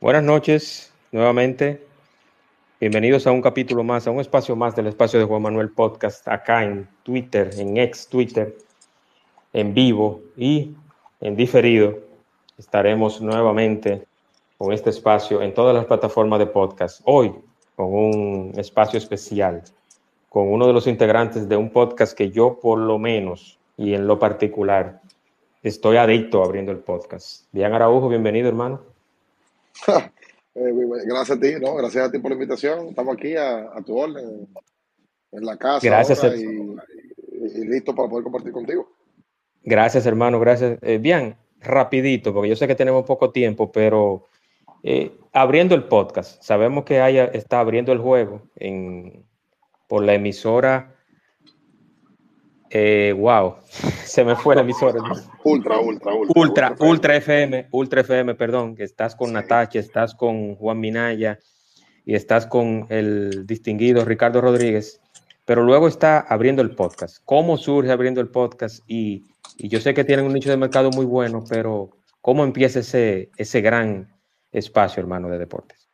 Buenas noches, nuevamente. Bienvenidos a un capítulo más, a un espacio más del espacio de Juan Manuel Podcast, acá en Twitter, en ex Twitter, en vivo y en diferido. Estaremos nuevamente con este espacio en todas las plataformas de podcast. Hoy, con un espacio especial, con uno de los integrantes de un podcast que yo por lo menos y en lo particular estoy adicto abriendo el podcast. Bien Araujo, bienvenido hermano. Eh, gracias a ti, ¿no? Gracias a ti por la invitación. Estamos aquí a, tu orden, en la casa. Gracias. y, y, listo para poder compartir contigo. Gracias, hermano. Gracias. Eh, bien, rapidito, porque yo sé que tenemos poco tiempo, pero eh, abriendo el podcast, sabemos que haya, está abriendo el juego en, por la emisora eh, wow, se me fue la emisora. Ultra, ultra, ultra. Ultra, ultra FM, Ultra FM, perdón, que estás con Natacha, estás con Juan Minaya y estás con el distinguido Ricardo Rodríguez, pero luego está abriendo el podcast. ¿Cómo surge abriendo el podcast? Y, y yo sé que tienen un nicho de mercado muy bueno, pero ¿cómo empieza ese, ese gran espacio, hermano, de deportes?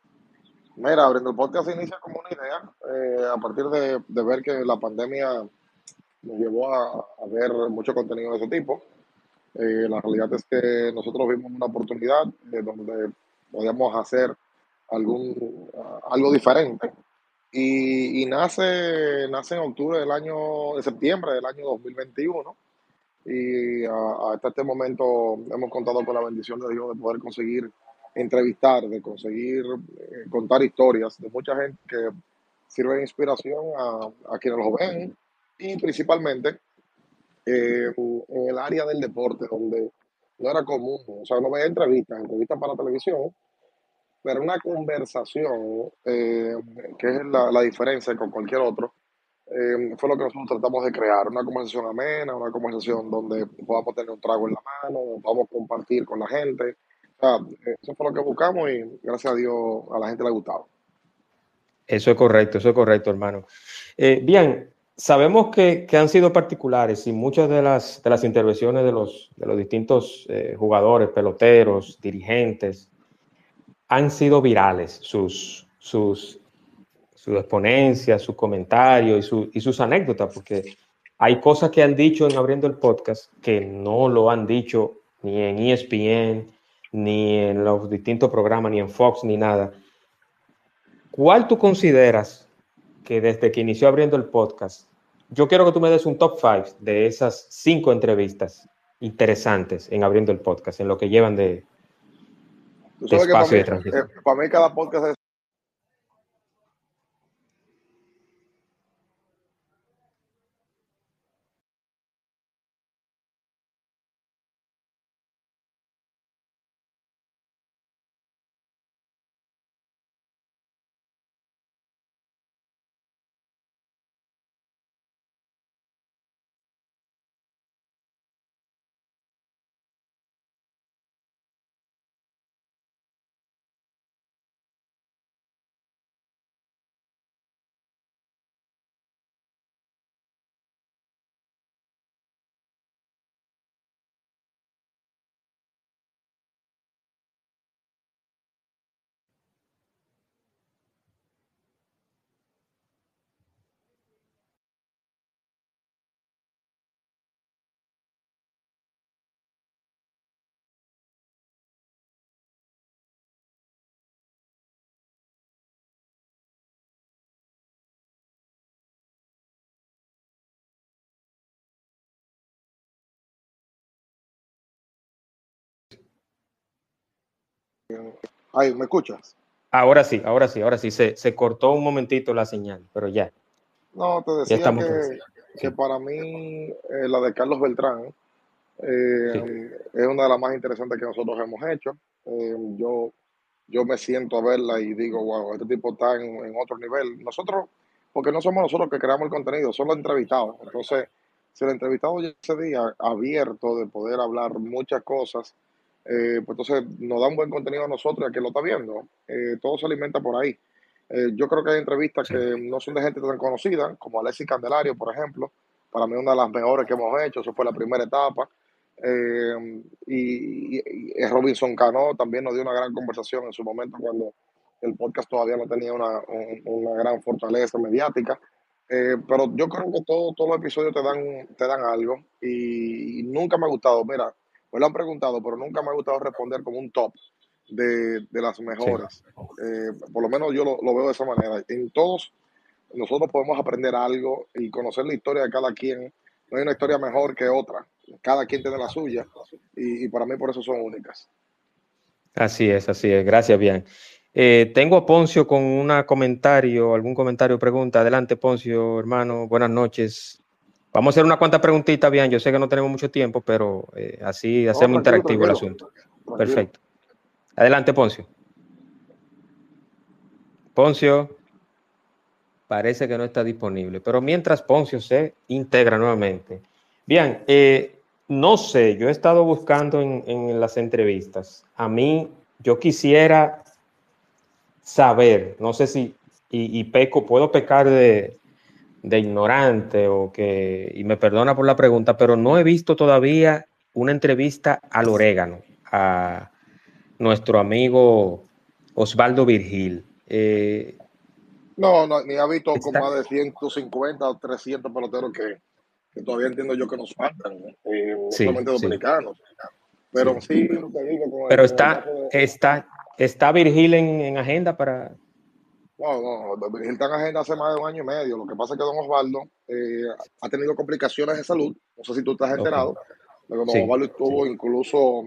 Mira, abriendo el podcast inicia como una idea, eh, a partir de, de ver que la pandemia nos llevó a, ver mucho contenido de ese tipo. Eh, la realidad es que nosotros vimos una oportunidad de donde podíamos hacer algún, algo diferente. Y, nace, nace en octubre del año, de septiembre del año 2021. Y hasta este momento hemos contado con la bendición de Dios de poder conseguir entrevistar, de conseguir eh, contar historias de mucha gente que sirve de inspiración a, a quienes lo ven y principalmente eh, en el área del deporte, donde no era común, o sea, no veía entrevistas, entrevistas para televisión, pero una conversación, eh, que es la, la, diferencia con cualquier otro, eh, fue lo que nosotros tratamos de crear, una conversación amena, una conversación donde podamos tener un trago en la mano, podamos compartir con la gente. Eso fue lo que buscamos y gracias a Dios a la gente le ha gustado. Eso es correcto, eso es correcto, hermano. bien, Sabemos que, han sido particulares y muchas de las, de las intervenciones de los, de los distintos eh, jugadores, peloteros, dirigentes, han sido virales, sus, sus, sus exponencias, sus comentarios y, sus anécdotas, porque hay cosas que han dicho en abriendo el podcast que no lo han dicho ni en ESPN, ni en los distintos programas, ni en Fox, ni nada. ¿Cuál tú consideras que desde que inició abriendo el podcast, yo quiero que tú me des un top 5 de esas cinco entrevistas interesantes en abriendo el podcast, en lo que llevan de, espacio de transmisión. Eh, para mí cada podcast es Ay, ¿me escuchas? Ahora sí, ahora sí, ahora sí. Se, se cortó un momentito la señal, pero ya. No, te decía que, que, para mí eh, la de Carlos Beltrán Eh, es una de las más interesantes que nosotros hemos hecho. Eh, yo, yo me siento a verla y digo, wow, este tipo está en, otro nivel. Nosotros, porque no somos nosotros que creamos el contenido, son los entrevistados. Entonces, si el entrevistado ya ese día abierto de poder hablar muchas cosas, eh, pues entonces nos da un buen contenido a nosotros y a quien lo está viendo. todo se alimenta por ahí. yo creo que hay entrevistas que no son de gente tan conocida, como Alexis Candelario, por ejemplo. Para mí, una de las mejores que hemos hecho. Eso fue la primera etapa. Eh, y, Robinson Cano también nos dio una gran conversación en su momento cuando el podcast todavía no tenía una, gran fortaleza mediática. Eh, pero yo creo que todo, todos los episodios te dan, te dan algo y, nunca me ha gustado, mira, me lo han preguntado, pero nunca me ha gustado responder como un top de, las mejores. Eh, por lo menos yo lo, lo, veo de esa manera. En todos nosotros podemos aprender algo y conocer la historia de cada quien. No hay una historia mejor que otra cada quien tiene la suya y, para mí por eso son únicas. Así es, así es. Gracias, bien. Eh, tengo a Poncio con un comentario, algún comentario, pregunta. Adelante, Poncio, hermano. Buenas noches. Vamos a hacer una cuanta preguntita, bien. Yo sé que no tenemos mucho tiempo, pero eh, así hacemos interactivo el asunto. Perfecto. Adelante, Poncio. Poncio parece que no está disponible, pero mientras Poncio se integra nuevamente. Bien, eh, no sé, yo he estado buscando en, las entrevistas. A mí, yo quisiera saber, no sé si, y, peco, puedo pecar de, ignorante o que, y me perdona por la pregunta, pero no he visto todavía una entrevista al orégano, a nuestro amigo Osvaldo Virgil. Eh, no, no, ni ha visto con más de 150 o 300 peloteros que, que todavía entiendo yo que nos faltan, eh, solamente dominicanos. Pero sí, te digo, Pero está, está, está Virgil en, agenda para. No, no, está en agenda hace más de un año y medio. Lo que pasa es que don Osvaldo eh, ha tenido complicaciones de salud. No sé si tú estás enterado. Pero don Osvaldo estuvo incluso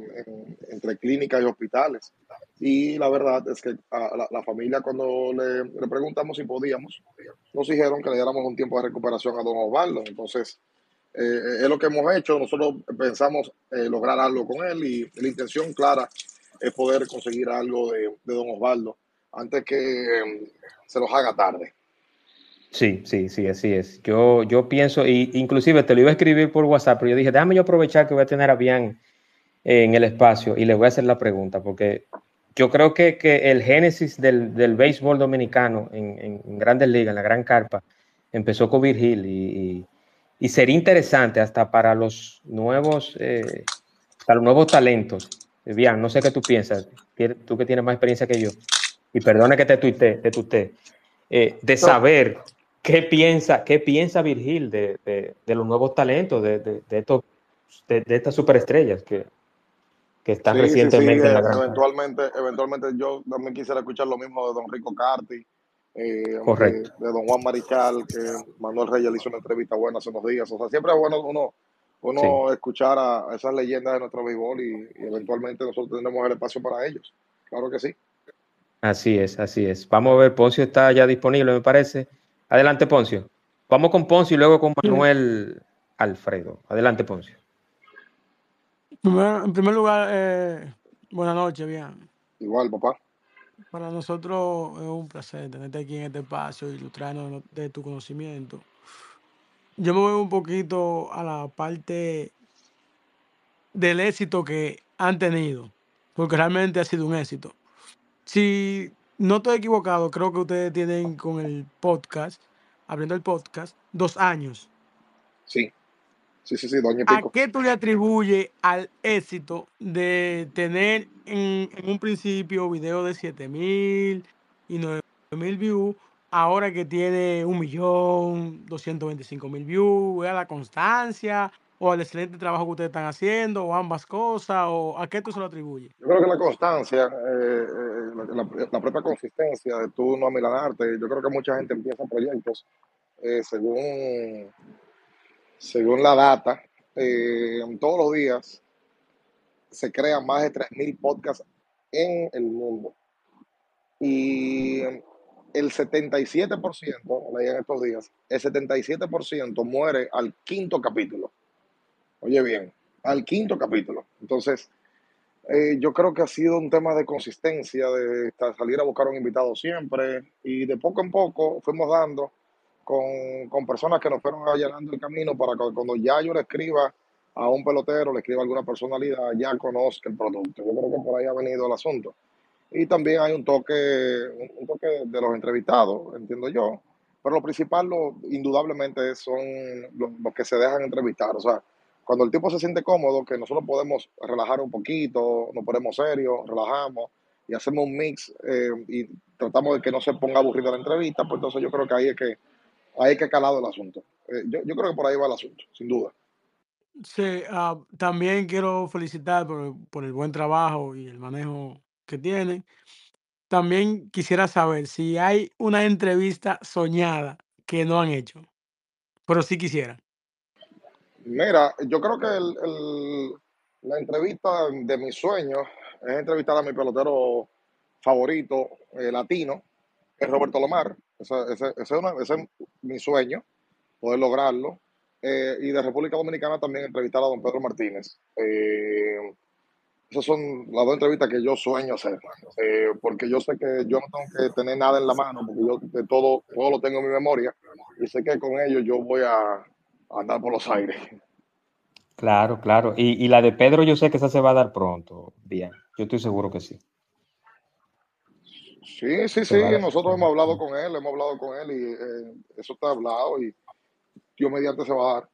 entre clínicas y hospitales. Y la verdad es que a la, familia, cuando le, le, preguntamos si podíamos, nos dijeron que le diéramos un tiempo de recuperación a don Osvaldo. Entonces, eh, es lo que hemos hecho. Nosotros pensamos eh, lograr algo con él y la intención clara es poder conseguir algo de, don Osvaldo antes que em, se los haga tarde. Sí, sí, sí, así es. Yo, yo pienso, y inclusive te lo iba a escribir por WhatsApp, pero yo dije, déjame yo aprovechar que voy a tener a Bian en el espacio y le voy a hacer la pregunta, porque yo creo que, que el génesis del, del, béisbol dominicano en, en, grandes ligas, en la gran carpa, empezó con Virgil y y sería interesante hasta para los nuevos, eh, para los nuevos talentos. Bien, no sé qué tú piensas, tú que tienes más experiencia que yo, y perdona que te tuite, te tuite, eh, de saber qué piensa, qué piensa Virgil de, de, los nuevos talentos, de, de, estos, de, estas superestrellas que, que están recientemente en la gran. Eventualmente, eventualmente yo también quisiera escuchar lo mismo de Don Rico Carti eh, Correcto. De, don Juan Marichal, que Manuel Reyes le hizo una entrevista buena hace unos días. O sea, siempre es bueno uno, uno escuchar a esas leyendas de nuestro béisbol y, eventualmente nosotros tenemos el espacio para ellos. Claro que sí. Así es, así es. Vamos a ver, Poncio está ya disponible, me parece. Adelante, Poncio. Vamos con Poncio y luego con Manuel Alfredo. Adelante, Poncio. En primer lugar, eh, buenas noches, bien. Igual, papá. Para nosotros es un placer tenerte aquí en este espacio, ilustrarnos de tu conocimiento. Yo me voy un poquito a la parte del éxito que han tenido, porque realmente ha sido un éxito. Si no estoy equivocado, creo que ustedes tienen con el podcast, abriendo el podcast, dos años. Sí. Sí, sí, sí, doña ¿A qué tú le atribuyes al éxito de tener en, un principio video de 7000 y 9000 views, ahora que tiene un millón, 225 mil views? ¿Es la constancia o al excelente trabajo que ustedes están haciendo o ambas cosas? ¿O a qué tú se lo atribuyes? Yo creo que la constancia, eh, eh, la, propia consistencia de tú no amilanarte. Yo creo que mucha gente empieza proyectos eh, según según la data, todos los días se crean más de 3.000 podcasts en el mundo. Y el 77%, leí en estos días, el 77% muere al quinto capítulo. Oye bien, al quinto capítulo. Entonces, eh, yo creo que ha sido un tema de consistencia, de salir a buscar un invitado siempre y de poco en poco fuimos dando con, con personas que nos fueron allanando el camino para que cuando ya yo le escriba a un pelotero, le escriba a alguna personalidad, ya conozca el producto. Yo creo que por ahí ha venido el asunto. Y también hay un toque, un toque de los entrevistados, entiendo yo. Pero lo principal, lo, indudablemente, son los, los que se dejan entrevistar. O sea, cuando el tipo se siente cómodo, que nosotros podemos relajar un poquito, nos ponemos serios, relajamos y hacemos un mix eh, y tratamos de que no se ponga aburrida la entrevista, pues entonces yo creo que ahí es que ahí es que calado el asunto. Eh, yo, creo que por ahí va el asunto, sin duda. Sí, uh, también quiero felicitar por, por, el buen trabajo y el manejo que tiene. También quisiera saber si hay una entrevista soñada que no han hecho, pero sí quisiera. Mira, yo creo que el, la entrevista de mis sueños es entrevistar a mi pelotero favorito eh, latino, es Roberto Lomar. Ese, ese, ese, es una, ese, es mi sueño, poder lograrlo. Eh, y de República Dominicana también entrevistar a don Pedro Martínez. Eh, esas son las dos entrevistas que yo sueño hacer, eh, porque yo sé que yo no tengo que tener nada en la mano, porque yo de todo, todo lo tengo en mi memoria, y sé que con ellos yo voy a, andar por los aires. Claro, claro. Y, y, la de Pedro yo sé que esa se va a dar pronto, bien. Yo estoy seguro que sí. Sí, sí, sí. Nosotros hemos hablado con él, hemos hablado con él y eh, eso está hablado y Dios mediante se va a dar.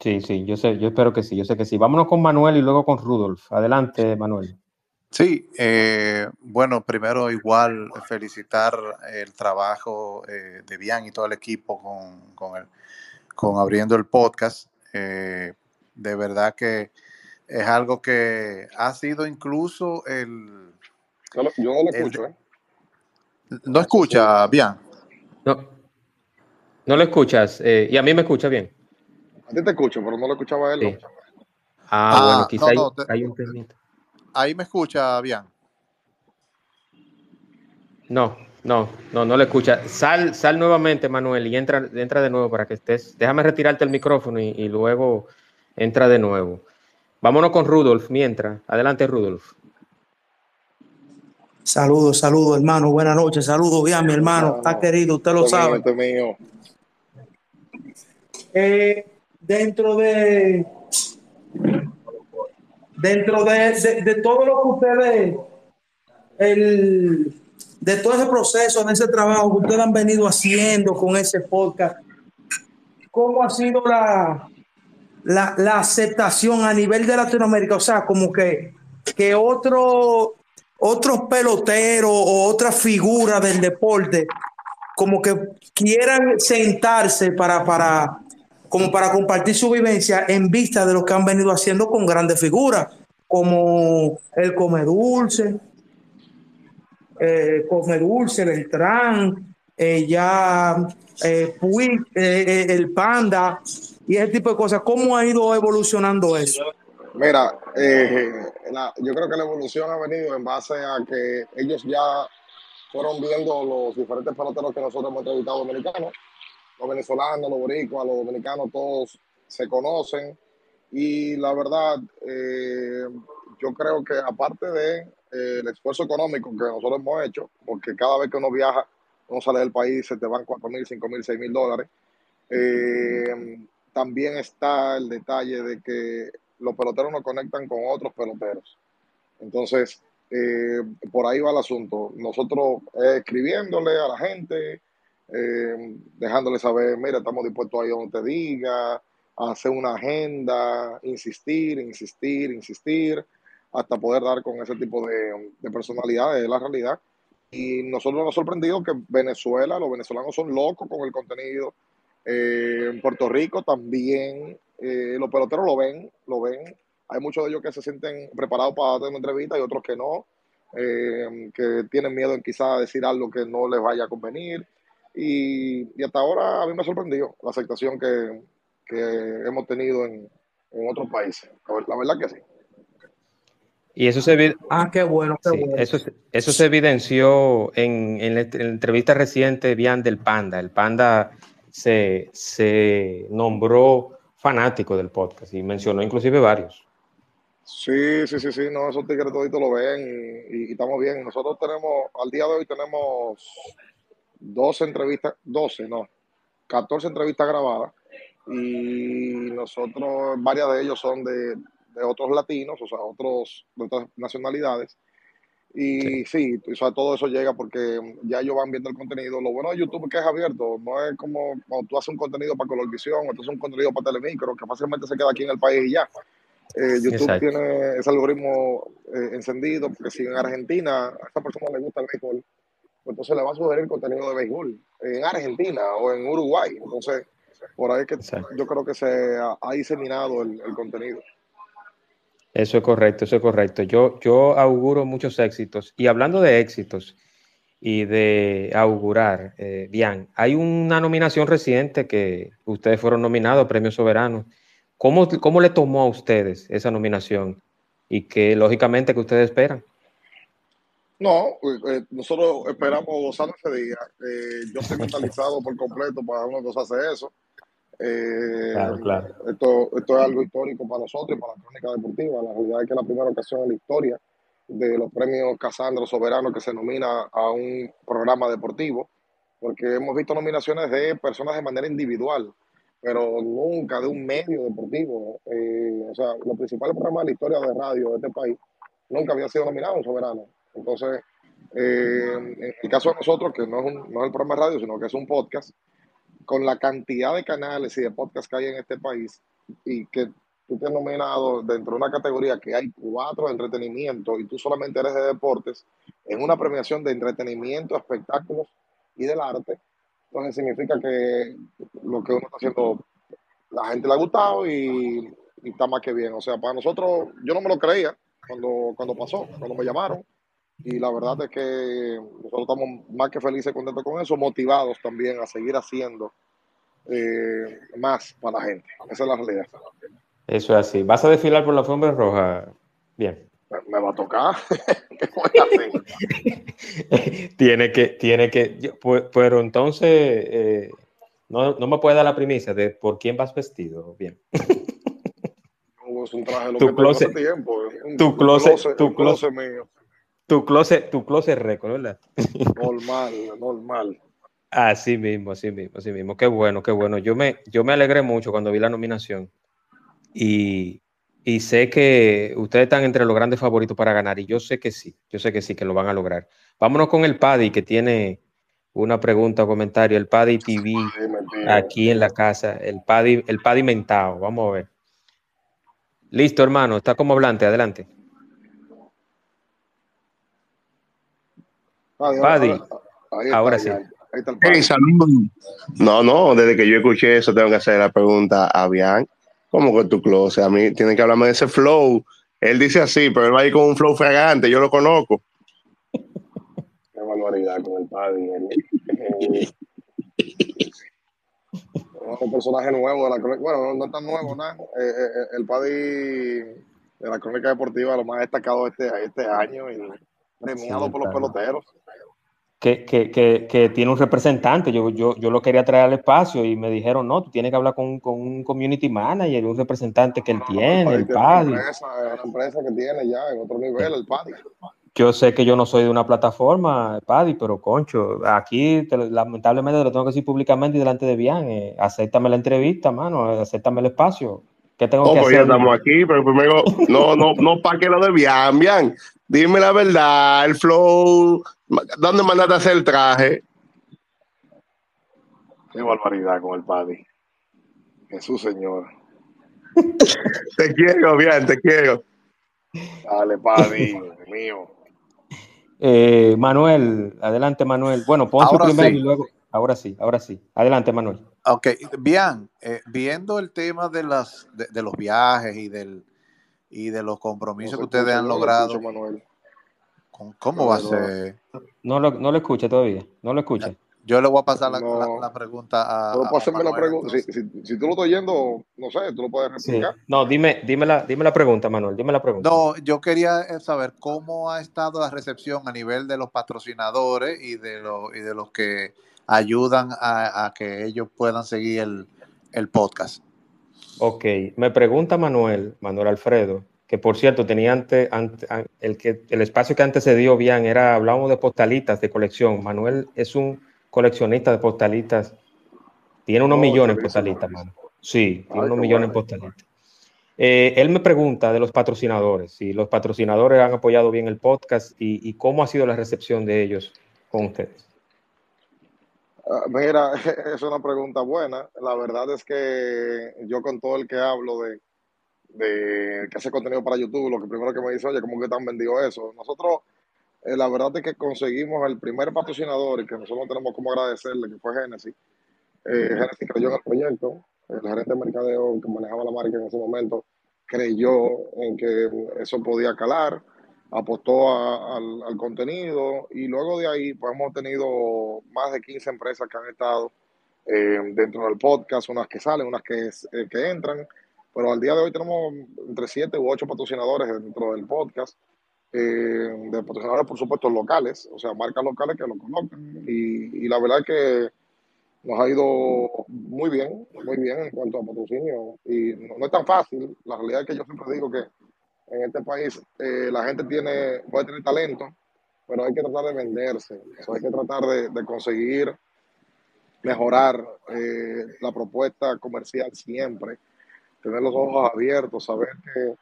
Sí, sí, yo sé, yo espero que sí, yo sé que sí. Vámonos con Manuel y luego con Rudolf. Adelante, Manuel. Sí, eh, bueno, primero igual felicitar el trabajo eh, de Bian y todo el equipo con, con el, con abriendo el podcast. Eh, de verdad que es algo que ha sido incluso el... Yo no, yo no lo escucho, el, ¿eh? ¿No escucha bien? No, no lo escuchas. Eh, y a mí me escucha bien. A ti te escucho, pero no lo escuchaba él. Sí. Ah, ah, bueno, quizá no, no, hay, te, hay, un temito. Ahí me escucha bien. No, no, no, no lo escucha. Sal, sal nuevamente, Manuel, y entra, entra de nuevo para que estés. Déjame retirarte el micrófono y, y luego entra de nuevo. Vámonos con Rudolf mientras. Adelante, Rudolf. Saludos, saludos, hermano. Buenas noches. Saludos, bien, mi hermano. Está querido, usted lo sabe. Mío. Eh, dentro de dentro de, de, de, todo lo que ustedes el, de todo ese proceso, de ese trabajo que ustedes han venido haciendo con ese podcast, ¿cómo ha sido la, la, aceptación a nivel de Latinoamérica? O sea, como que, que otro, otros peloteros o otras figuras del deporte como que quieran sentarse para, para, como para compartir su vivencia en vista de lo que han venido haciendo con grandes figuras, como el Come Dulce, eh, Come Dulce, Beltrán, eh, ya eh, Puig, eh, el Panda y ese tipo de cosas. ¿Cómo ha ido evolucionando eso? Mira, eh, yo creo que la evolución ha venido en base a que ellos ya fueron viendo los diferentes peloteros que nosotros hemos entrevistado dominicanos, los venezolanos, los boricuas, los dominicanos, todos se conocen y la verdad, eh, yo creo que aparte de eh, el esfuerzo económico que nosotros hemos hecho, porque cada vez que uno viaja, uno sale del país, se te van 4 mil, 5 mil, 6 mil dólares, eh, también está el detalle de que los peloteros nos conectan con otros peloteros. Entonces, eh, por ahí va el asunto. Nosotros escribiéndole a la gente, dejándole saber, mira, estamos dispuestos a ir donde te diga, hacer una agenda, insistir, insistir, insistir, hasta poder dar con ese tipo de, de personalidades, de la realidad. Y nosotros nos ha sorprendido que Venezuela, los venezolanos son locos con el contenido. en Puerto Rico también eh, los peloteros lo ven, lo ven. Hay muchos de ellos que se sienten preparados para hacer una entrevista y otros que no, eh, que tienen miedo en quizás decir algo que no les vaya a convenir. Y, y hasta ahora a mí me ha sorprendido la aceptación que, que hemos tenido en, en, otros países. La verdad que sí. Y eso se, ah, qué bueno, qué sí, bueno. Eso, eso, se evidenció en, en, la, en, la, entrevista reciente, Bian del Panda. El Panda se, se nombró fanático del podcast y mencionó inclusive varios. Sí, sí, sí, sí, no, esos tigres toditos lo ven y, y, estamos bien. Nosotros tenemos, al día de hoy tenemos 12 entrevistas, 12, no, 14 entrevistas grabadas y nosotros, varias de ellos son de, de otros latinos, o sea, otros de otras nacionalidades. Y sí, o sea, todo eso llega porque ya ellos van viendo el contenido. Lo bueno de YouTube es que es abierto, no es como cuando tú haces un contenido para Colorvisión o tú haces un contenido para Telemicro, que fácilmente se queda aquí en el país y ya. Eh, YouTube Exacto. tiene ese algoritmo eh, encendido, porque si en Argentina a esa persona le gusta el béisbol, pues entonces le va a sugerir contenido de béisbol en Argentina o en Uruguay. Entonces, por ahí es que Exacto. yo creo que se ha, ha diseminado el, el contenido. Eso es correcto, eso es correcto. Yo, yo auguro muchos éxitos. Y hablando de éxitos y de augurar, eh, bien, hay una nominación reciente que ustedes fueron nominados a Premio Soberano. ¿Cómo, ¿Cómo le tomó a ustedes esa nominación? Y que lógicamente que ustedes esperan. No, eh, nosotros esperamos gozar ese día. Eh, yo estoy mentalizado por completo para uno que hace eso. Eh, Claro, claro. Esto, esto es algo histórico para nosotros y para la crónica deportiva. La realidad es que es la primera ocasión en la historia de los premios Casandro Soberano que se nomina a un programa deportivo, porque hemos visto nominaciones de personas de manera individual, pero nunca de un medio deportivo. Eh, o sea, los principales programas de la historia de radio de este país nunca había sido nominado a un soberano. Entonces, eh, en el caso de nosotros, que no es, un, no es el programa de radio, sino que es un podcast, con la cantidad de canales y de podcasts que hay en este país y que tú te has nominado dentro de una categoría que hay cuatro de entretenimiento y tú solamente eres de deportes, en una premiación de entretenimiento, espectáculos y del arte, entonces significa que lo que uno está haciendo, la gente le ha gustado y, y está más que bien. O sea, para nosotros, yo no me lo creía cuando, cuando pasó, cuando me llamaron. Y la verdad es que nosotros estamos más que felices y contentos con eso, motivados también a seguir haciendo eh, más para la gente. Esa es la realidad. Eso es así. ¿Vas a desfilar por la alfombra roja? Bien. Me, va a tocar. ¿Qué voy a hacer? tiene que, tiene que, yo- pero entonces eh, no, no me puede dar la primicia de por quién vas vestido. Bien. No, es un traje lo Tu que closet- tiempo. Un, tu un closet- tu un closet mío. Tu closet, tu closet récord, ¿verdad? Normal, normal. Así mismo, así mismo, así mismo. Qué bueno, qué bueno. Yo me, yo me alegré mucho cuando vi la nominación y, y sé que ustedes están entre los grandes favoritos para ganar y yo sé que sí, yo sé que sí, que lo van a lograr. Vámonos con el Paddy que tiene una pregunta o comentario, el Paddy TV aquí en la casa, el Paddy, el Paddy mentado, vamos a ver. Listo, hermano, está como hablante, adelante. Paddy, Paddy, ahora, ahí está, ahora ahí, sí. Ahí, ahí está el Paddy. No, no, desde que yo escuché eso tengo que hacer la pregunta a Bian. ¿Cómo que tu closet? A mí tienen que hablarme de ese flow. Él dice así, pero él va a ir con un flow fragante, yo lo conozco. Qué barbaridad con el Paddy. El, el- un personaje nuevo de la crónica. Bueno, no, no tan nuevo, nada. Eh, eh, eh, el Paddy de la crónica deportiva, lo más destacado este, este año y premiado Sí, por los claro. peloteros. que, que, que, que tiene un representante. Yo, yo, yo lo quería traer al espacio y me dijeron, no, tú tienes que hablar con, con un community manager, un representante que él No, tiene, el tiene una PADI. empresa, es una empresa que tiene ya en otro nivel, el Paddy. Yo sé que yo no soy de una plataforma, PADI, pero concho, aquí te lamentablemente te lo tengo que decir públicamente y delante de Bian. Eh, acéptame la entrevista, mano, acéptame el espacio. ¿Qué tengo No, que pues ya hacer? estamos aquí, pero primero, no, no, no pa' que lo de Bian, Bian. Dime la verdad, el flow, ¿dónde mandaste a hacer el traje? Qué barbaridad con el Paddy. Jesús Señor. Te quiero, Bian, te quiero. Dale, Paddy, Dios mío. Eh, Manuel, adelante, Manuel. Bueno, Ahora primero sí. y luego. Ahora sí, ahora sí. Adelante, Manuel. Ok, bien, eh, viendo el tema de las de, de los viajes y del y de los compromisos que ustedes escucha, han no lo logrado, escucho, Manuel. ¿con- ¿cómo va a ser? No lo, no lo escucha todavía, no lo escucha. Yo le voy a pasar la, la- no. la pregunta a, la pregunta. Si, si, si tú lo estás oyendo, no sé, tú lo puedes Sí. replicar. No, dime, dime la, dime la pregunta, Manuel, dime la pregunta. No, yo quería eh, saber cómo ha estado la recepción a nivel de los patrocinadores y de, los y de los que ayudan a, a que ellos puedan seguir el, el podcast. Ok, me pregunta Manuel, Manuel Alfredo, que por cierto tenía antes, el, que, el espacio que antes se dio bien era, hablábamos de postalitas de colección. Manuel es un coleccionista de postalitas, tiene unos millones de postalitas, mano. Sí, tiene unos millones de postalitas. Eh, él me pregunta de los patrocinadores, si los patrocinadores han apoyado bien el podcast y, cómo ha sido la recepción de ellos con ustedes. Ah, mira, es una pregunta buena. La verdad es que yo con todo el que hablo de, de que hace contenido para YouTube, lo que primero que me dice, oye, ¿cómo que te han vendido eso? Nosotros, eh, la verdad es que conseguimos el primer patrocinador y que nosotros tenemos como agradecerle, que fue Genesis. Eh, Genesis creyó en el proyecto, el gerente de mercadeo que manejaba la marca en ese momento creyó en que eso podía calar, apostó al, contenido y luego de ahí pues hemos tenido más de 15 empresas que han estado eh, dentro del podcast, unas que salen, unas que, eh, que entran, pero al día de hoy tenemos entre 7 u 8 patrocinadores dentro del podcast. Eh, de patrocinadores, por supuesto, locales, o sea, marcas locales que lo colocan. Y, y la verdad es que nos ha ido muy bien, muy bien en cuanto a patrocinio. Y no, es tan fácil. La realidad es que yo siempre digo que en este país eh, la gente tiene, puede tener talento, pero hay que tratar de venderse. hay que tratar de, conseguir mejorar eh, la propuesta comercial siempre. Tener los ojos abiertos, saber que,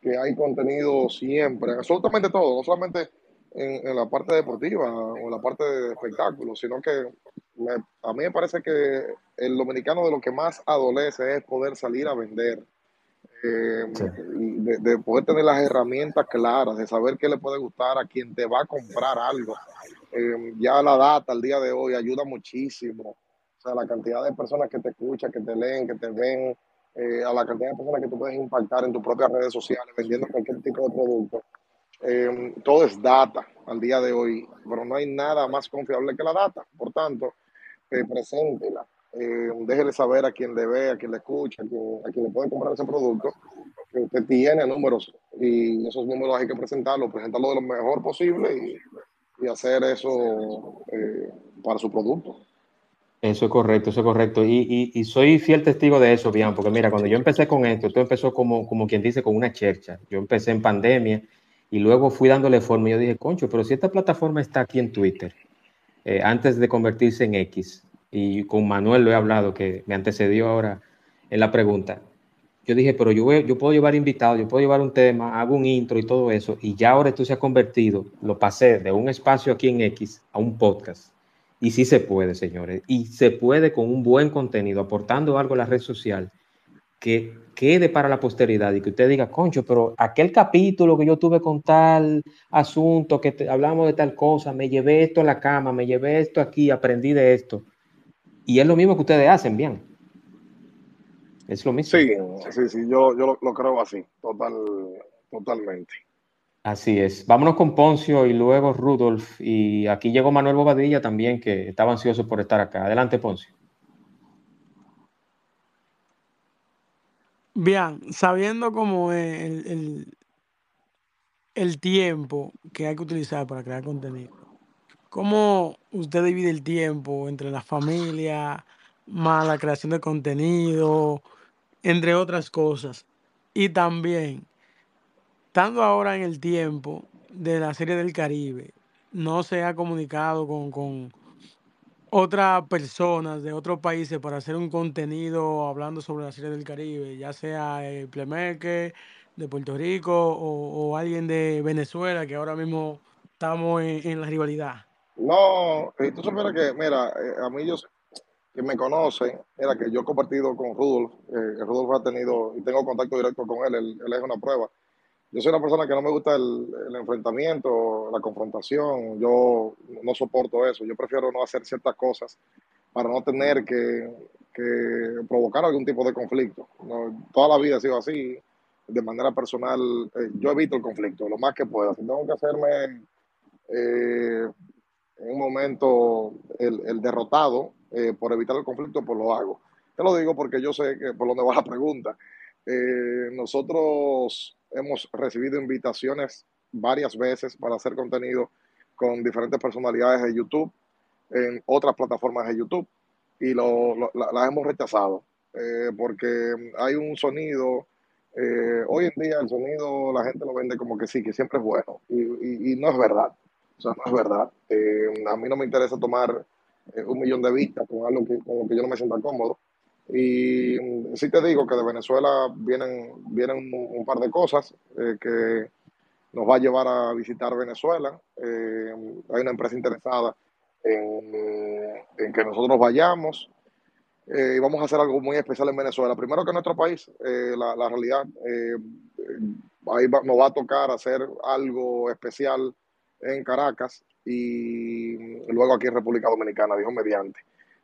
que hay contenido siempre, absolutamente todo, no solamente en, la parte deportiva o en la parte de espectáculo, sino que a mí me parece que el dominicano de lo que más adolece es poder salir a vender, eh, de, poder tener las herramientas claras, de saber qué le puede gustar a quien te va a comprar algo. Eh, ya la data al día de hoy ayuda muchísimo. O sea, la cantidad de personas que te escuchan, que te leen, que te ven, eh, a la cantidad de personas que tú puedes impactar en tus propias redes sociales vendiendo cualquier tipo de producto. Eh, todo es data al día de hoy, pero no hay nada más confiable que la data. Por tanto, eh, preséntela. Eh, déjele saber a quien le ve, a quien le escucha, a quien, le puede comprar ese producto, que usted tiene números y esos números hay que presentarlos, presentarlo de lo mejor posible y, hacer eso eh, para su producto. Eso es correcto, eso es correcto. Y, y, soy fiel testigo de eso, bien, porque mira, cuando yo empecé con esto, esto empezó como, como quien dice, con una chercha. Yo empecé en pandemia y luego fui dándole forma y yo dije, concho, pero si esta plataforma está aquí en Twitter, eh, antes de convertirse en X, y con Manuel lo he hablado, que me antecedió ahora en la pregunta, yo dije, pero yo, yo puedo llevar invitados, yo puedo llevar un tema, hago un intro y todo eso, y ya ahora esto se ha convertido, lo pasé de un espacio aquí en X a un podcast. Y sí se puede, señores, y se puede con un buen contenido, aportando algo a la red social que quede para la posteridad y que usted diga, concho, pero aquel capítulo que yo tuve con tal asunto, que hablamos de tal cosa, me llevé esto a la cama, me llevé esto aquí, aprendí de esto. Y es lo mismo que ustedes hacen, bien. Es lo mismo. Sí, sí, sí, yo, yo lo, creo así, total, totalmente. Así es. Vámonos con Poncio y luego Rudolf. Y aquí llegó Manuel Bobadilla también, que estaba ansioso por estar acá. Adelante, Poncio. Bien, sabiendo cómo es el, el, tiempo que hay que utilizar para crear contenido, ¿cómo usted divide el tiempo entre la familia, más la creación de contenido, entre otras cosas? Y también, estando ahora en el tiempo de la serie del Caribe, no se ha comunicado con, con otras personas de otros países para hacer un contenido hablando sobre la serie del Caribe, ya sea el Plemeque de Puerto Rico o, alguien de Venezuela, que ahora mismo estamos en, la rivalidad. No, tú supieras que, mira, eh, a mí yo, que me conocen, era que yo he compartido con Rudolf, eh, Rudolf ha tenido, y tengo contacto directo con él, él, es una prueba yo soy una persona que no me gusta el, enfrentamiento, la confrontación, yo no soporto eso, yo prefiero no hacer ciertas cosas para no tener que, provocar algún tipo de conflicto. toda la vida ha sido así, de manera personal, eh, yo evito el conflicto lo más que pueda. Si tengo que hacerme eh, un momento el, derrotado eh, por evitar el conflicto, pues lo hago. Te lo digo porque yo sé que por dónde va la pregunta. nosotros hemos recibido invitaciones varias veces para hacer contenido con diferentes personalidades de YouTube, en otras plataformas de YouTube, y lo, las hemos rechazado. eh, porque hay un sonido, eh, hoy en día el sonido la gente lo vende como que sí, que siempre es bueno, y, no es verdad, o sea, no es verdad. Eh, a mí no me interesa tomar un millón de vistas con algo que, con lo que yo no me sienta cómodo. Y mm, sí te digo que de Venezuela vienen, vienen un, par de cosas que nos va a llevar a visitar Venezuela. hay una empresa interesada en, en que nosotros vayamos eh, y vamos a hacer algo muy especial en Venezuela. Primero que en nuestro país, eh, la, la, realidad, eh, ahí nos va a tocar hacer algo especial en Caracas y luego aquí en República Dominicana, dijo mediante.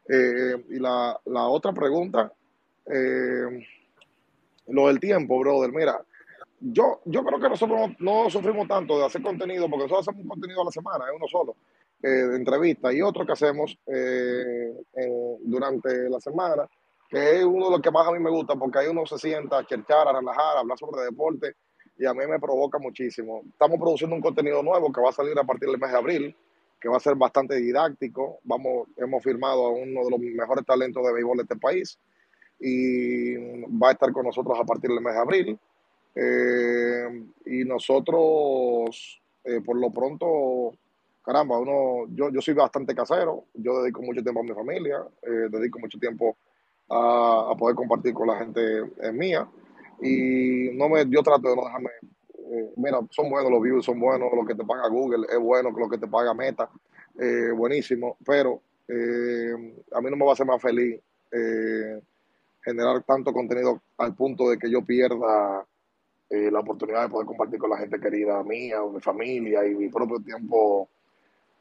y la, la, otra pregunta, lo del tiempo, brother, mira, yo, yo creo que nosotros no, sufrimos tanto de hacer contenido, porque nosotros hacemos un contenido a la semana, es uno solo. Eh, de entrevista y otro que hacemos eh, durante la semana, que es uno de los que más a mí me gusta porque ahí uno se sienta a cherchar, a relajar, a hablar sobre deporte y a mí me provoca muchísimo. Estamos produciendo un contenido nuevo que va a salir a partir del mes de abril, que va a ser bastante didáctico. Vamos, hemos firmado a uno de los mejores talentos de béisbol de este país y va a estar con nosotros a partir del mes de abril. Eh, y nosotros, por lo pronto, caramba, uno, yo, yo soy bastante casero, yo dedico mucho tiempo a mi familia, eh, dedico mucho tiempo a, poder compartir con la gente en mía y no me, yo trato de no dejarme, eh, mira, son buenos los views, son buenos, lo que te paga Google es bueno, lo que te paga Meta, eh, buenísimo, pero a mí no me va a hacer más feliz generar tanto contenido al punto de que yo pierda la oportunidad de poder compartir con la gente querida mía, o mi familia y mi propio tiempo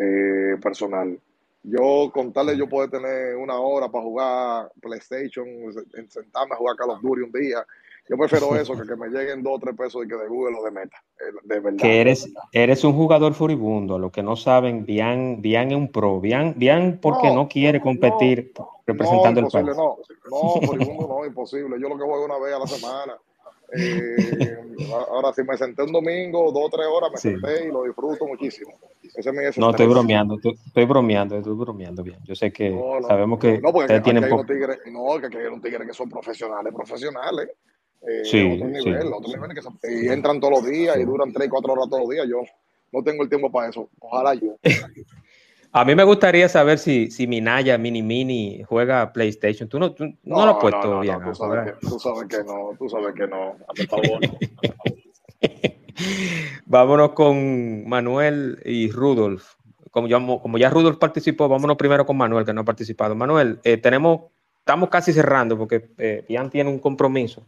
eh, personal. Yo con tal de yo poder tener una hora para jugar PlayStation, sentarme a jugar Call of Duty un día, yo prefiero eso que que me lleguen dos o tres pesos de que de Google o de Meta. Eh, de verdad. Que eres, eres un jugador furibundo. Lo que no saben, Bian, Bian es un pro. Bian, Bian porque no, quiere competir representando el país. No, no, furibundo no, imposible. Yo lo que juego una vez a la semana. Eh, ahora, si me senté un domingo, dos o tres horas, me senté y lo disfruto muchísimo. no, estoy bromeando, estoy, bromeando, estoy bromeando bien. Yo sé que sabemos que no, porque ustedes tienen poco. Tigres, no, que hay unos tigres que son profesionales, profesionales. Eh, sí, otro nivel, sí. otro nivel que y entran todos los días y duran tres, cuatro horas todos los días. Yo no tengo el tiempo para eso. Ojalá yo. A mí me gustaría saber si, si Minaya, Mini Mini, juega PlayStation. Tú no, tú, no, no lo has puesto no, bien. tú, sabes que, tú, sabes que, no, tú sabes que no. Favor. vámonos con Manuel y Rudolf. Como ya, como ya Rudolf participó, vámonos primero con Manuel, que no ha participado. Manuel, eh, tenemos, estamos casi cerrando porque eh, Ian tiene un compromiso.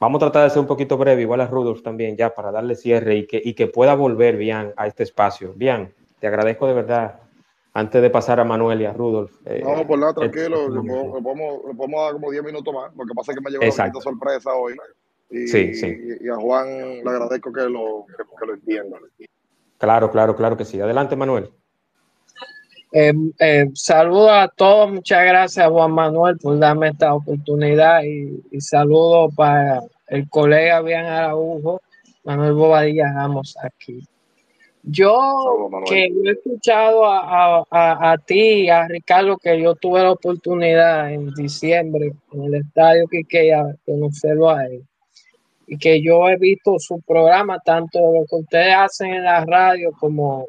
Vamos a tratar de ser un poquito breve, igual a Rudolf también, ya para darle cierre y que, y que pueda volver bien a este espacio. Bien, te agradezco de verdad antes de pasar a Manuel y a Rudolf. Eh, no, por nada, tranquilo, le podemos, le podemos dar como 10 minutos más. Lo que pasa es que me llevo una sorpresa hoy. Y, sí, sí. Y, a Juan le agradezco que lo, que, que lo entienda. Claro, claro, claro que sí. Adelante, Manuel. Eh, eh, saludo a todos, muchas gracias Juan Manuel por darme esta oportunidad y, y saludo para el colega Bian Araujo, Manuel Bobadilla Ramos aquí. Yo que he escuchado a, a, a, ti, a Ricardo, que yo tuve la oportunidad en diciembre en el estadio Quiqueya conocerlo a él. Y que yo he visto su programa, tanto lo que ustedes hacen en la radio como,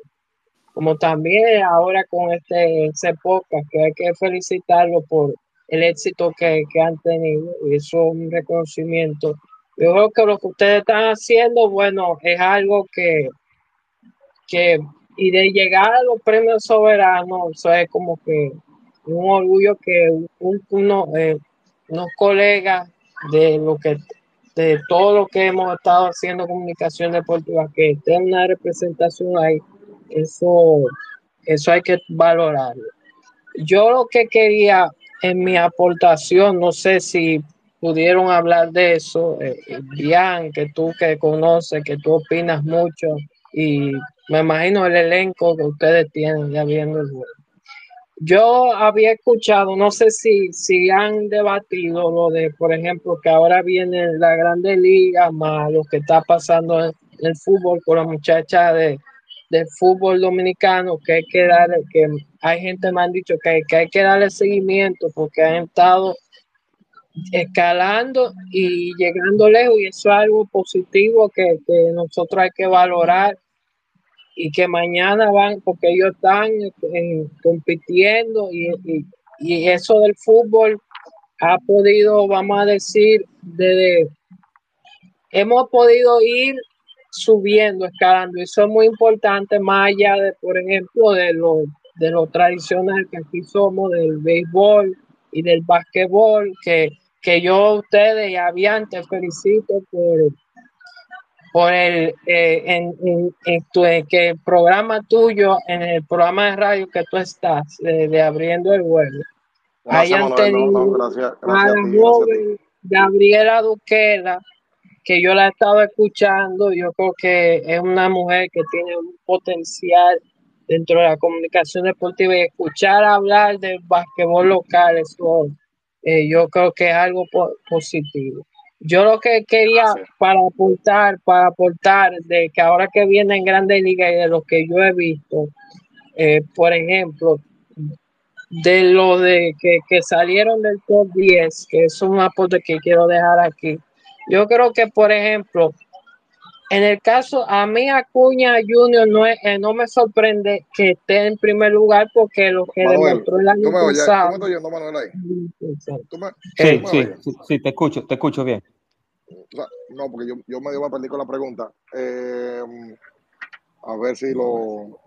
como también ahora con este, este podcast, que hay que felicitarlo por el éxito que, que han tenido. Y eso es un reconocimiento. Yo creo que lo que ustedes están haciendo, bueno, es algo que que y de llegar a los premios soberanos, eso es como que un orgullo que uno, eh, unos colegas de lo que de todo lo que hemos estado haciendo comunicación deportiva que tenga una representación ahí eso eso hay que valorarlo yo lo que quería en mi aportación no sé si pudieron hablar de eso eh, bien que tú que conoces que tú opinas mucho y me imagino el elenco que ustedes tienen ya viendo el juego. Yo había escuchado, no sé si, si han debatido lo de, por ejemplo, que ahora viene la Grande Liga, más lo que está pasando en, el fútbol con la muchacha de, de, fútbol dominicano, que hay que darle, que hay gente me han dicho que hay, que hay que darle seguimiento porque han estado escalando y llegando lejos y eso es algo positivo que, que nosotros hay que valorar y que mañana van porque ellos están compitiendo y, y, y eso del fútbol ha podido, vamos a decir, desde hemos podido ir subiendo, escalando. Eso es muy importante, más allá de, por ejemplo, de lo, de lo tradicional que aquí somos, del béisbol y del basquetbol, que, que yo ustedes y Avian te felicito por, por el, eh, en, en, en tu, que el programa tuyo, en el programa de radio que tú estás, de, de Abriendo el Vuelo, Gracias, hayan Manuel. No, tenido no, gracias, a gracias a ti, gracias a ti. Gabriela Duquela, que yo la he estado escuchando, yo creo que es una mujer que tiene un potencial dentro de la comunicación deportiva y escuchar hablar del basquetbol local, eso eh, yo creo que es algo po- positivo. Yo lo que quería Gracias. para aportar, para aportar de que ahora que viene en Grandes Ligas y de lo que yo he visto, eh, por ejemplo, de lo de que, que salieron del top 10, que es un aporte que quiero dejar aquí. Yo creo que, por ejemplo, en el caso, a mí Acuña Junior no, es- eh, no me sorprende que esté en primer lugar porque lo que Manuel, demostró el año ¿tú me oyes? ¿Tú me pasado. Sí, sí, sí, sí, te escucho, te escucho bien. O sea, no, porque yo, yo medio me perdí con la pregunta. Eh, a ver si lo...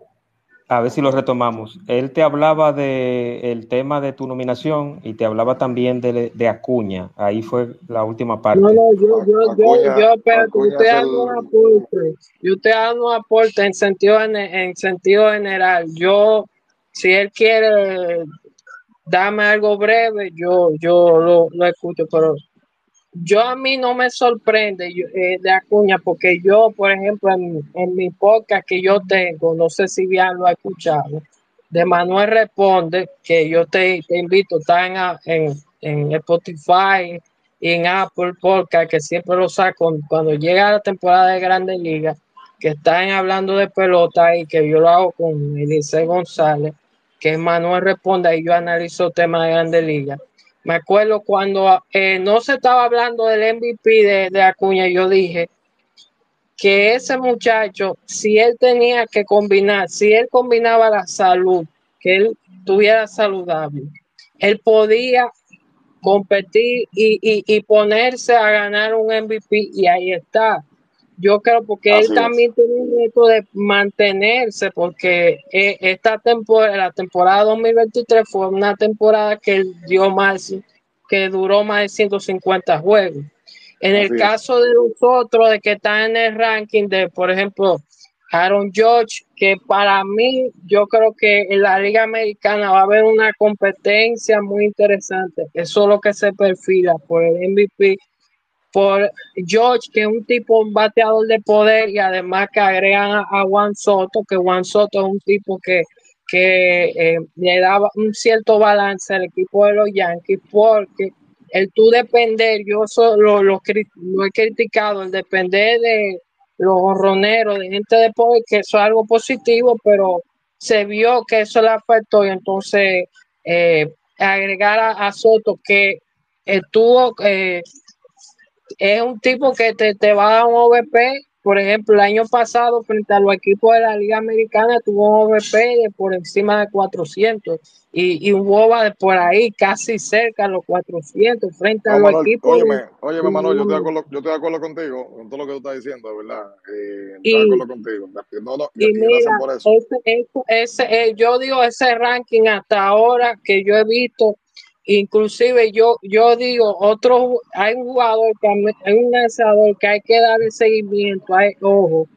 A ver si lo retomamos. Él te hablaba de el tema de tu nominación y te hablaba también de, de Acuña. Ahí fue la última No, parte. no, yo, yo, yo, Acuña, yo, yo Acuña estoy es dando un aporte, yo estoy dando un aporte en sentido, en, en sentido general. Yo, si él quiere darme algo breve, yo, yo lo, lo escucho, pero yo a mí no me sorprende eh, de Acuña porque yo, por ejemplo, en, en mi podcast que yo tengo, no sé si bien lo ha escuchado, de Manuel Responde, que yo te, te invito, está en, en, en Spotify y en Apple Podcast, que siempre lo saco cuando llega la temporada de Grandes Ligas, que están hablando de pelota y que yo lo hago con Eliseo González, que Manuel Responde y yo analizo temas de Grandes Ligas. Me acuerdo cuando eh, no se estaba hablando del MVP de, de Acuña, yo dije que ese muchacho, si él tenía que combinar, si él combinaba la salud, que él tuviera saludable, él podía competir y, y, y ponerse a ganar un MVP y ahí está. Yo creo porque él es. también tiene un reto de mantenerse porque eh, esta temporada, la temporada 2023 fue una temporada que dio más, que duró más de 150 juegos. En el es. caso de los otros, de que están en el ranking de, por ejemplo, Aaron George, que para mí, yo creo que en la Liga Americana va a haber una competencia muy interesante. Eso es lo que se perfila por el MVP, por George, que es un tipo, bateador de poder, y además que agregan a, a Juan Soto, que Juan Soto es un tipo que, que eh, le daba un cierto balance al equipo de los Yankees, porque el tú depender, yo eso lo, he criticado, el depender de los horroneros, de gente de poder, que eso es algo positivo, pero se vio que eso le afectó y entonces eh, agregar a, a Soto que estuvo, eh, es un tipo que te, te va a dar un OVP. Por ejemplo, el año pasado, frente a los equipos de la Liga Americana, tuvo un OVP de por encima de 400 y, y un WOBA de por ahí, casi cerca a los 400, frente a No, los Manuel, equipos. óyeme, óyeme, Manuel, yo estoy, de acuerdo, yo estoy de acuerdo contigo con todo lo que tú estás diciendo, de verdad. Eh, estoy de acuerdo contigo. No, no, y, mira, por eso. ese, ese, ese, eh, yo digo ese ranking hasta ahora que yo he visto, inclusive yo, yo digo, otro, hay un jugador, mí- hay un lanzador que hay que darle seguimiento, hay, ojo,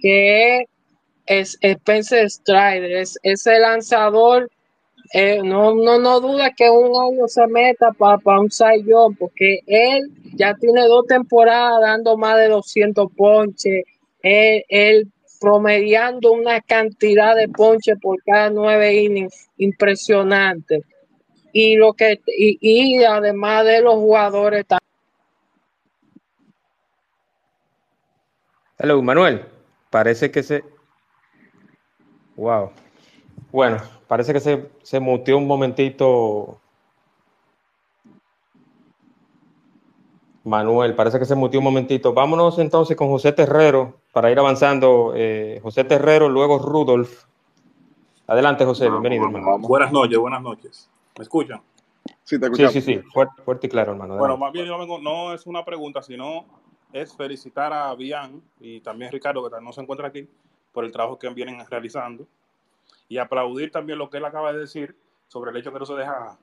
que es, Spencer Strider, es ese lanzador, eh, no, no, no duda que un año se meta para un sayón, porque él ya tiene dos temporadas dando más de 200 ponches, él, él promediando una cantidad de ponches por cada nueve innings impresionante. Y lo que y, y además de los jugadores Hello, Manuel. Parece que se. Wow. Bueno, parece que se, se muteó un momentito. Manuel, parece que se mutió un momentito. Vámonos entonces con José Terrero para ir avanzando. Eh, José Terrero, luego Rudolf. Adelante, José, bienvenido, hermano. Buenas noches, buenas noches. ¿Me escuchan? Sí, te Sí, escuchamos. sí, sí, fuerte, fuerte y claro, hermano. Bueno, más bien yo vengo, no es una pregunta, sino es felicitar a Bian y también a Ricardo, que no se encuentra aquí, por el trabajo que vienen realizando. Y aplaudir también lo que él acaba de decir sobre el hecho que no se deja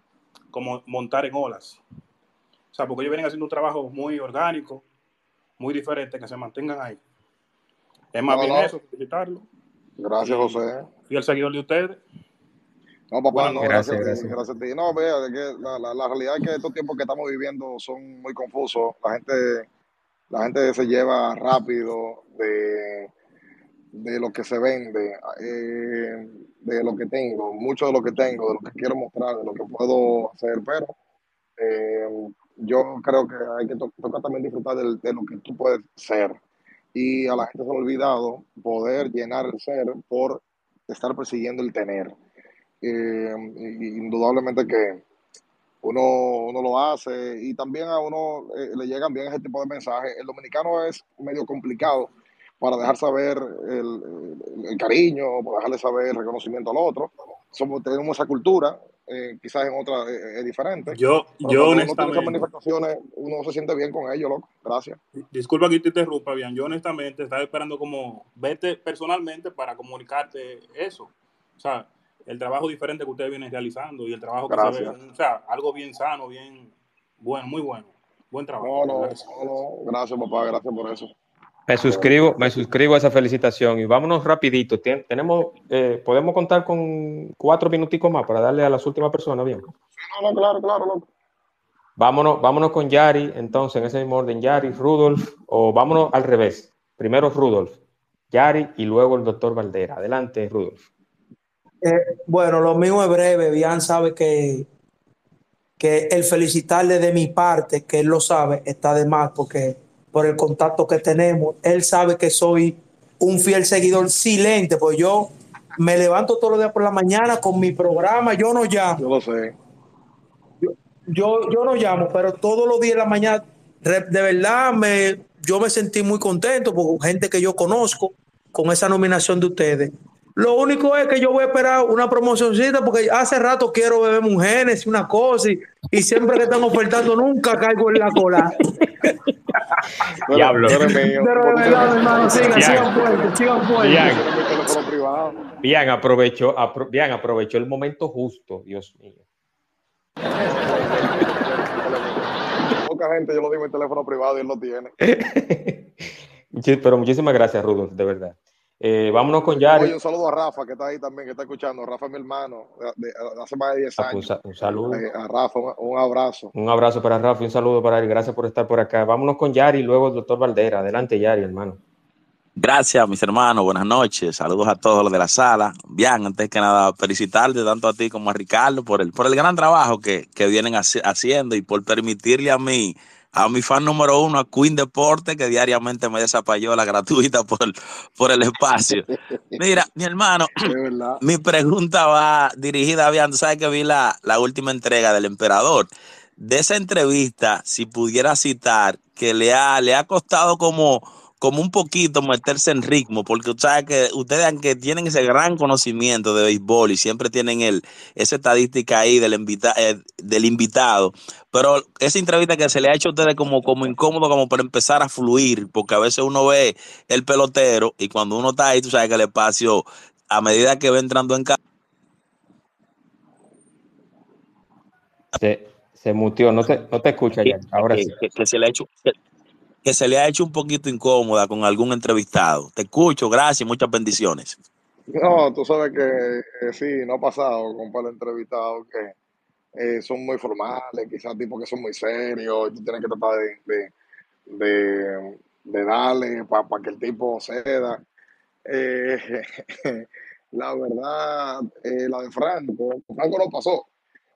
como montar en olas. O sea, porque ellos vienen haciendo un trabajo muy orgánico, muy diferente, que se mantengan ahí. Es más No, bien no. eso, felicitarlo. Gracias, José. Fui el seguidor de ustedes. No, papá, Bueno, no, gracias, gracias, a ti, gracias. gracias a ti. No, vea, de que la, la, la realidad es que estos tiempos que estamos viviendo son muy confusos. La gente, la gente se lleva rápido de, de lo que se vende, eh, de lo que tengo, mucho de lo que tengo, de lo que quiero mostrar, de lo que puedo hacer, pero eh, yo creo que hay que to- tocar también disfrutar del- de, lo que tú puedes ser. Y a la gente se le ha olvidado poder llenar el ser por estar persiguiendo el tener. Eh, indudablemente que uno, uno lo hace y también a uno eh, le llegan bien ese tipo de mensajes. El dominicano es medio complicado para dejar saber el, el- el cariño, para dejarle saber el reconocimiento al otro. Somos, tenemos esa cultura, eh, quizás en otra eh, es diferente. Yo, Pero yo cuando uno honestamente, manifestaciones, uno se siente bien con ello, loco. Gracias. Disculpa que te interrumpa, bien. Yo honestamente estaba esperando como verte personalmente para comunicarte eso. O sea, el trabajo diferente que ustedes vienen realizando y el trabajo que se Gracias. ve, o sea, algo bien sano, bien bueno, muy bueno. Buen No, trabajo. no, Gracias. no, no. Gracias, papá. Gracias por eso. Me suscribo, me suscribo a esa felicitación y vámonos rapidito. Tenemos, eh, podemos contar con cuatro minuticos más para darle a las últimas personas, bien. No, no, claro, claro, loco. Vámonos, vámonos con Yari, entonces, en ese mismo orden, Yari, Rudolf, o vámonos al revés. Primero Rudolf, Yari y luego el doctor Valdera. Adelante, Rudolf. Eh, bueno, lo mío es breve. Bian sabe que, que el felicitarle de mi parte, que él lo sabe, está de más porque por el contacto que tenemos, él sabe que soy un fiel seguidor silente, pues yo me levanto todos los días por la mañana con mi programa, yo no llamo, Yo lo sé. yo, yo no llamo, pero todos los días de la mañana, de verdad, me, yo me sentí muy contento porque gente que yo conozco con esa nominación de ustedes. Lo único es que yo voy a esperar una promocioncita porque hace rato quiero beber mujeres y una cosa y, y siempre que están ofertando nunca caigo en la cola. Diablo. Pero de verdad, hermano, sigan, sigan fuerte, sigan fuerte. Bien. aprovechó, apro- bien, aprovechó el momento justo, Dios mío. Poca gente, yo lo digo en teléfono privado y él lo tiene. Pero muchísimas gracias, Rudolf, de verdad. Eh, vámonos con Yari. Oye, un saludo a Rafa, que está ahí también, que está escuchando. Rafa es mi hermano, de, hace más de 10 Ah, Un, años. un saludo. Eh, a Rafa, un, un abrazo. Un abrazo para Rafa y un saludo para él. Gracias por estar por acá. Vámonos con Yari y luego el doctor Valdera. Adelante, Yari, hermano. Gracias, mis hermanos. Buenas noches. Saludos a todos los de la sala. Bien, antes que nada, felicitarte tanto a ti como a Ricardo por el, por el gran trabajo que, que vienen haci- haciendo y por permitirle a mí, a mi fan número uno, a Queen Deporte, que diariamente me desapayó la gratuita por, por el espacio. Mira, mi hermano, mi pregunta va dirigida a Bian. Sabes que vi la, la última entrega del Emperador. De esa entrevista, si pudiera citar, que le ha, le ha costado como, como un poquito meterse en ritmo, porque tú sabes que ustedes, aunque tienen ese gran conocimiento de béisbol y siempre tienen el, esa estadística ahí del, invita, eh, del invitado, pero esa entrevista que se le ha hecho a ustedes como, como incómodo, como para empezar a fluir, porque a veces uno ve el pelotero y cuando uno está ahí, tú sabes que el espacio, a medida que va entrando en casa, Se, se mutió. No te, no te escucha, Yari. Ahora que- sí. que- que se le ha hecho que, se le ha hecho un poquito incómoda con algún entrevistado. Te escucho, gracias, muchas bendiciones. No, tú sabes que sí, no ha pasado con par de entrevistados que eh, son muy formales, quizás tipos que son muy serios, y tú tienes que tratar de, de, de, darle para que el tipo ceda. Eh, la verdad, eh, la de Franco, Franco no pasó,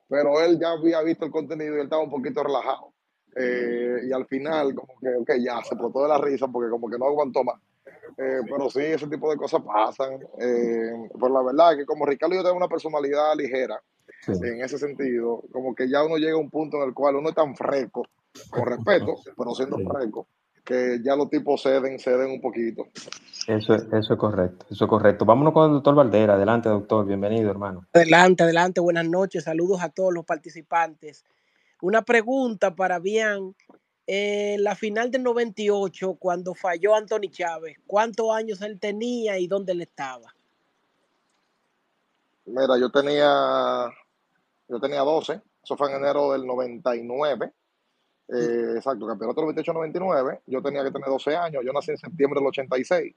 pero él ya había visto el contenido y él estaba un poquito relajado. Eh, y al final, como que, ok, ya se explotó de la risa porque como que no aguantó más. Eh, pero sí, ese tipo de cosas pasan. Eh, pero la verdad es que como Ricardo y yo tenemos una personalidad ligera, Sí. en ese sentido, como que ya uno llega a un punto en el cual uno es tan fresco con respeto, pero siendo franco, que ya los tipos ceden, ceden un poquito. Eso, eso es correcto, eso es correcto. Vámonos con el doctor Valdera. Adelante, doctor. Bienvenido, hermano. Adelante, adelante. Buenas noches. Saludos a todos los participantes. Una pregunta para Bian. En la final del 98, cuando falló Anthony Chávez, ¿cuántos años él tenía y dónde él estaba? Mira, yo tenía, yo tenía 12, eso fue en enero del 99. Eh, exacto, campeonato del 28-99, yo tenía que tener 12 años, yo nací en septiembre del 86,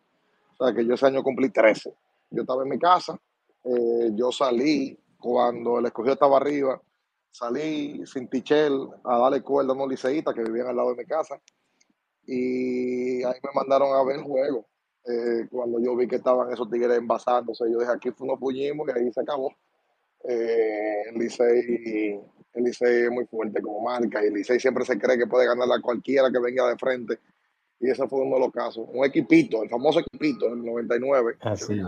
o sea que yo ese año cumplí 13. Yo estaba en mi casa, eh, yo salí cuando el escogido estaba arriba, salí sin tichel a darle cuerda a unos liceístas que vivían al lado de mi casa y ahí me mandaron a ver el juego. Eh, cuando yo vi que estaban esos tigres envasándose, yo dije, aquí nos puñimos y ahí se acabó. Eh, el Licey el Licey es muy fuerte como marca y el Licey siempre se cree que puede ganar a cualquiera que venga de frente. Y ese fue uno de los casos. Un equipito, el famoso equipito del 99,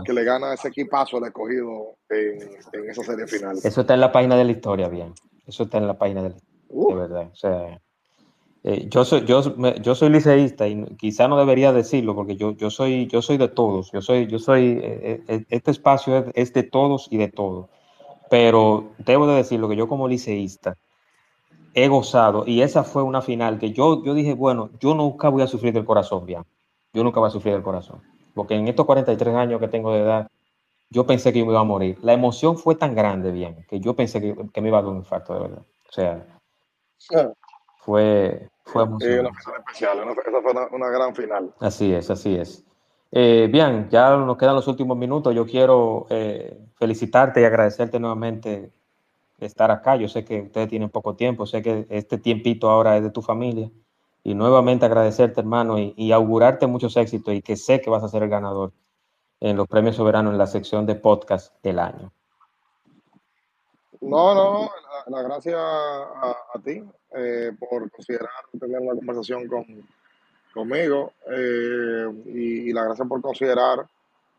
que le gana ese equipazo al escogido en, en, esa serie final. Eso está en la página de la historia, bien. Eso está en la página de la historia, de verdad. O sea, eh, yo soy, yo, yo soy liceísta y quizá no debería decirlo porque yo, yo soy, yo soy de todos. Yo soy, yo soy, eh, eh, este espacio es, es de todos y de todos pero debo de decirlo que yo como liceísta he gozado y esa fue una final que yo, yo dije, bueno, yo nunca voy a sufrir del corazón, bien, yo nunca voy a sufrir del corazón, porque en estos 43 años que tengo de edad, yo pensé que yo me iba a morir. La emoción fue tan grande, bien, que yo pensé que, que me iba a dar un infarto, de verdad. O sea, fue, fue emocionante. una final especial, esa fue una, una gran final. Así es, así es. Eh, bien, ya nos quedan los últimos minutos. Yo quiero eh, felicitarte y agradecerte nuevamente de estar acá. Yo sé que ustedes tienen poco tiempo, sé que este tiempito ahora es de tu familia. Y nuevamente agradecerte, hermano, y, augurarte muchos éxitos y que sé que vas a ser el ganador en los premios soberanos en la sección de podcast del año. No, no, no. La, gracias a, ti eh, por considerar tener una conversación con, conmigo eh, y, la gracias por considerar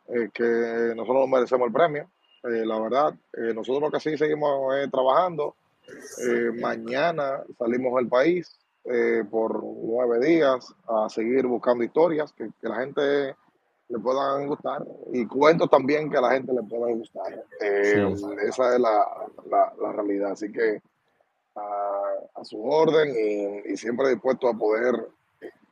eh, que nosotros merecemos el premio. La verdad, nosotros lo que sí seguimos trabajando. mañana salimos del país por nueve días a seguir buscando historias que, la gente le puedan gustar y cuentos también que a la gente le puedan gustar. Esa es la, la, la, realidad. Así que a, a su orden y, y siempre dispuesto a poder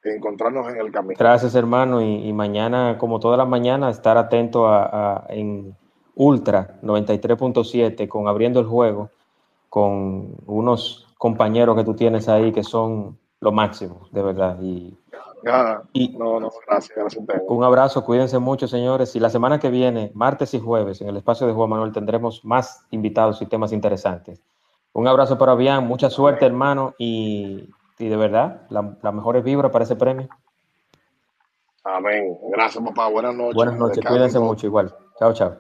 encontrarnos en el camino. Gracias, hermano. Y, mañana, como todas las mañanas, estar atento a, en Ultra 93.7 con Abriendo el Juego, con unos compañeros que tú tienes ahí que son lo máximo, de verdad. Y, no, no, gracias, gracias. Un abrazo, cuídense mucho, señores. Y la semana que viene, martes y jueves, en el espacio de Juan Manuel, tendremos más invitados y temas interesantes. Un abrazo para Bian, mucha suerte, hermano, y y de verdad, las la mejores vibras para ese premio. Amén. Gracias, papá. Buenas noches. Buenas noches. Cuídense mucho igual. Chao, chao.